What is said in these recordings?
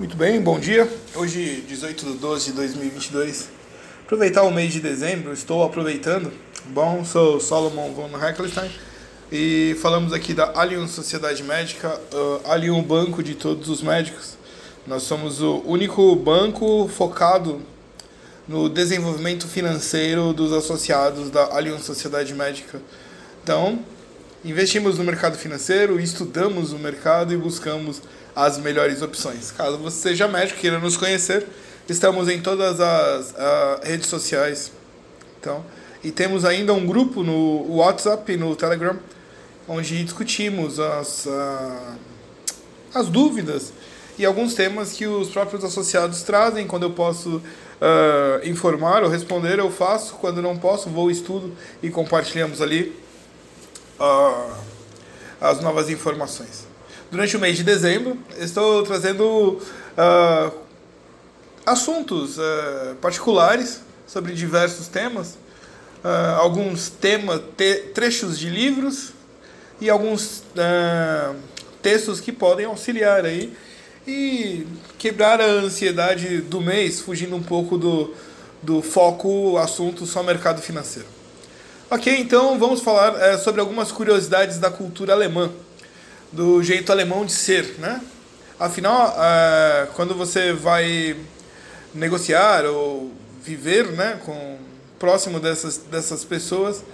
Muito bem, bom dia. Hoje, 18 de 12 de 2022. Aproveitar o mês de dezembro, estou aproveitando. Bom, sou Solomon von Heckelstein e falamos aqui da Allianz Sociedade Médica, uh, Allianz Banco de todos os médicos. Nós somos o único banco focado no desenvolvimento financeiro dos associados da Allianz Sociedade Médica. Então, investimos no mercado financeiro, estudamos o mercado e buscamos as melhores opções. Caso você seja médico queira nos conhecer, estamos em todas as uh, redes sociais. Então, e temos ainda um grupo no WhatsApp e no Telegram, onde discutimos as, uh, as dúvidas e alguns temas que os próprios associados trazem. Quando eu posso uh, informar ou responder, eu faço. Quando não posso, vou estudo e compartilhamos ali as novas informações durante o mês de dezembro, estou trazendo uh, assuntos uh, particulares sobre diversos temas, uh, alguns temas, trechos de livros e alguns textos que podem auxiliar aí e quebrar a ansiedade do mês, fugindo um pouco do, do foco assunto só mercado financeiro. Ok, então vamos falar é, sobre algumas curiosidades da cultura alemã do jeito alemão de ser, né? Afinal, uh, quando você vai negociar ou viver, né, com próximo dessas dessas pessoas,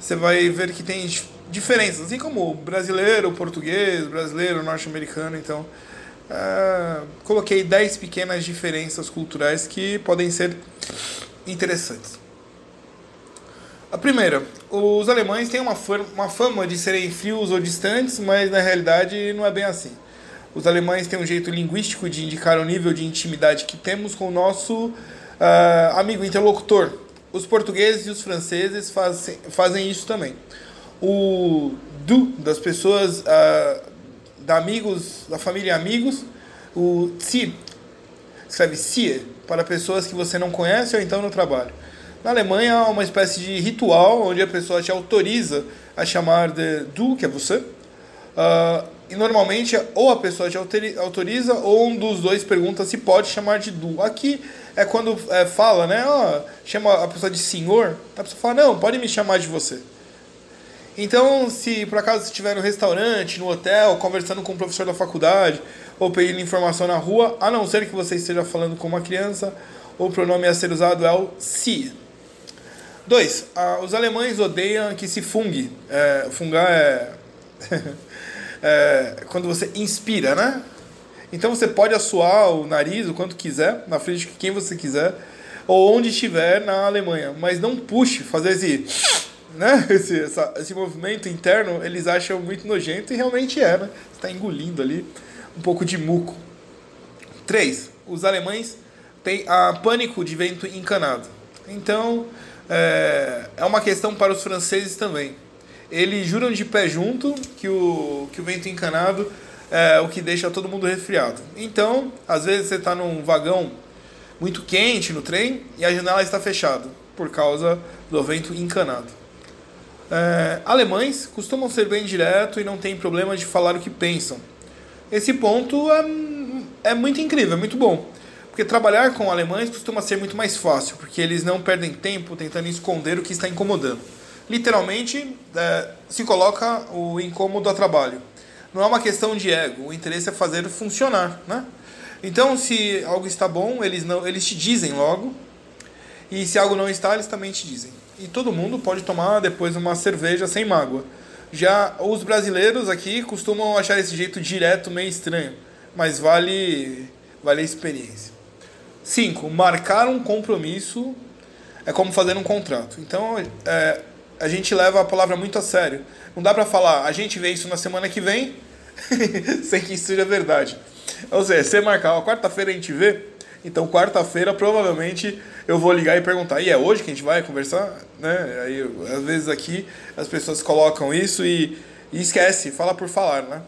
você vai ver que tem diferenças, assim como brasileiro, português, brasileiro, norte-americano, então uh, coloquei 10 pequenas diferenças culturais que podem ser interessantes. A primeira, os alemães têm uma, uma fama de serem frios ou distantes, mas na realidade não é bem assim. Os alemães têm um jeito linguístico de indicar o nível de intimidade que temos com o nosso uh, amigo interlocutor. Os portugueses e os franceses fazem, fazem isso também. O du das pessoas, uh, da amigos, da família amigos, o si, escreve sie, para pessoas que você não conhece ou então no trabalho. Na Alemanha há uma espécie de ritual onde a pessoa te autoriza a chamar de du, que é você. Uh, e normalmente ou a pessoa te autoriza ou um dos dois pergunta se pode chamar de du. Aqui é quando é, fala, né? Oh, chama a pessoa de senhor. A pessoa fala, não, pode me chamar de você. Então, se por acaso estiver no restaurante, no hotel, conversando com o professor da faculdade, ou pedindo informação na rua, a não ser que você esteja falando com uma criança, o pronome a ser usado é o sie. Dois, os alemães odeiam que se fungue. É, fungar é, é, quando você inspira, né? Então você pode assoar o nariz o quanto quiser, na frente de quem você quiser, ou onde estiver na Alemanha, mas não puxe, fazer esse, né? esse, essa, esse movimento interno, eles acham muito nojento e realmente é, né? Você está engolindo ali um pouco de muco. Três, os alemães têm a pânico de vento encanado. Então, é, é uma questão para os franceses também. Eles juram de pé junto que o, que o vento encanado é o que deixa todo mundo resfriado. Então, às vezes você está num vagão muito quente no trem e a janela está fechada por causa do vento encanado. É, alemães costumam ser bem direto e não tem problema de falar o que pensam. Esse ponto é, é muito incrível, é muito bom. Porque trabalhar com alemães costuma ser muito mais fácil, porque eles não perdem tempo tentando esconder o que está incomodando. Literalmente, é, se coloca o incômodo a trabalho. Não é uma questão de ego, o interesse é fazer funcionar, né? Então, se algo está bom, eles não, eles te dizem logo, e se algo não está, eles também te dizem. E todo mundo pode tomar depois uma cerveja sem mágoa. Já os brasileiros aqui costumam achar esse jeito direto meio estranho, mas vale vale a experiência. 5. Marcar um compromisso é como fazer um contrato. Então, é, a gente leva a palavra muito a sério. Não dá para falar, a gente vê isso na semana que vem, sem que isso seja verdade. Ou seja, se marcar, quarta-feira a gente vê, então quarta-feira provavelmente eu vou ligar e perguntar, e é hoje que a gente vai conversar? Né? Aí, às vezes aqui as pessoas colocam isso e, e esquece, fala por falar. Né?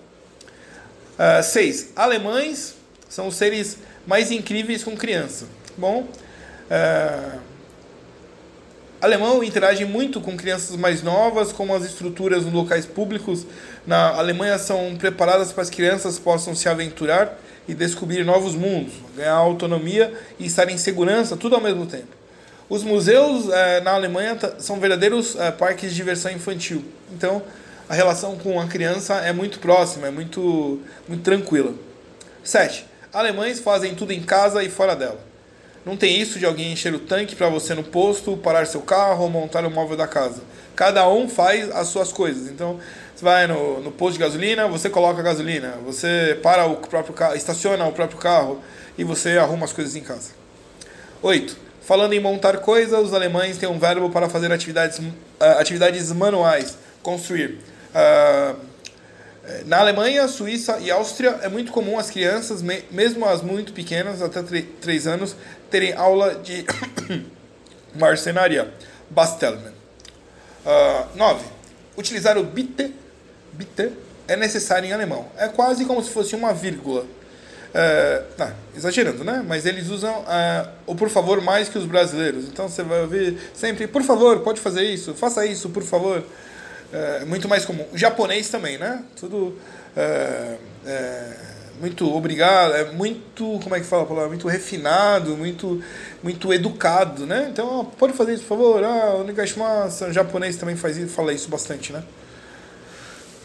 Uh, seis, alemães são seres mais incríveis com criança. Bom, é, alemão interage muito com crianças mais novas, como as estruturas nos locais públicos na Alemanha são preparadas para as crianças possam se aventurar e descobrir novos mundos, ganhar autonomia e estar em segurança, tudo ao mesmo tempo. Os museus eh, na Alemanha são verdadeiros eh, parques de diversão infantil. Então, a relação com a criança é muito próxima, é muito, muito tranquila. 7. Alemães fazem tudo em casa e fora dela. Não tem isso de alguém encher o tanque para você no posto, parar seu carro ou montar o móvel da casa. Cada um faz as suas coisas. Então, você vai no, no posto de gasolina, você coloca a gasolina, você para o próprio carro, estaciona o próprio carro e você arruma as coisas em casa. 8. Falando em montar coisas, os alemães têm um verbo para fazer atividades, uh, atividades manuais, construir. Uh, na Alemanha, Suíça e Áustria é muito comum as crianças, mesmo as muito pequenas, até 3 anos, terem aula de marcenaria, Bastelman. 9. Uh, utilizar o bitte, bitte é necessário em alemão. É quase como se fosse uma vírgula. Uh, não, exagerando, né? Mas eles usam uh, o por favor mais que os brasileiros. Então você vai ouvir sempre, por favor, pode fazer isso, faça isso, por favor é muito mais comum. O japonês também, né? Tudo é, é, muito obrigado, é muito, como é que fala a palavra? Muito refinado, muito, muito educado, né? Então, pode fazer isso, por favor. Ah, o Nigashimasa, o japonês também faz isso, fala isso bastante, né?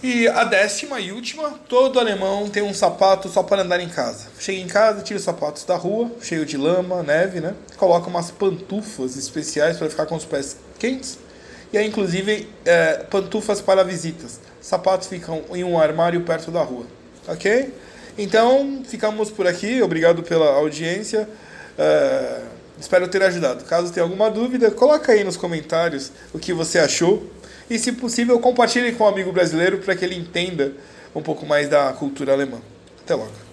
E a décima e última, todo alemão tem um sapato só para andar em casa. Chega em casa, tira os sapatos da rua, cheio de lama, neve, né? Coloca umas pantufas especiais para ficar com os pés quentes e aí, inclusive, é, pantufas para visitas. Sapatos ficam em um armário perto da rua. Ok? Então, ficamos por aqui. Obrigado pela audiência. É, espero ter ajudado. Caso tenha alguma dúvida, coloca aí nos comentários o que você achou. E, se possível, compartilhe com um amigo brasileiro para que ele entenda um pouco mais da cultura alemã. Até logo.